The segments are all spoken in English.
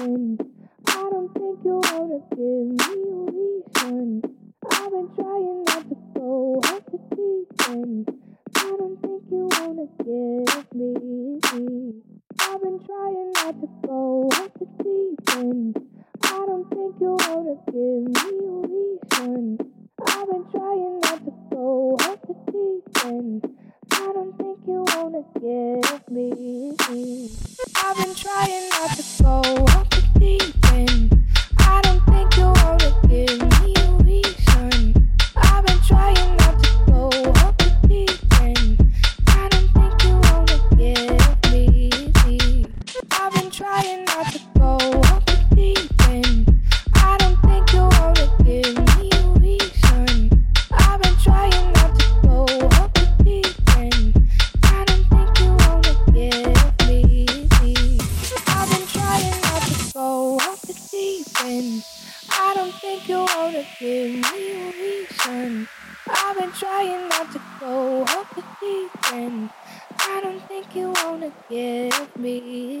end. I don't think you wanna give me a reason. I've been trying not to go off the deep end. I don't think you wanna give me. I've been trying not to go off the deep end. I don't think you wanna give me a reason. I've been trying not to go off the deep end. I don't think you wanna give me. I've been trying not to go trying not to go off the deep end. I don't think you wanna give me a reason. I've been trying not to go off the deep end. I don't think you wanna give me. I've been trying not to go off the deep end. I don't think you wanna give me a reason. I've been trying not to go off the deep end. I don't think you wanna give me.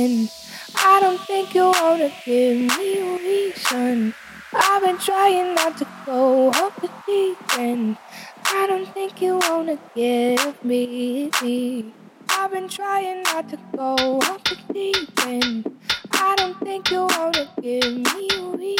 I don't think you wanna give me a reason. I've been trying not to go off the deep end. I don't think you wanna give me. I've been trying not to go off the deep end. I don't think you wanna give me a reason.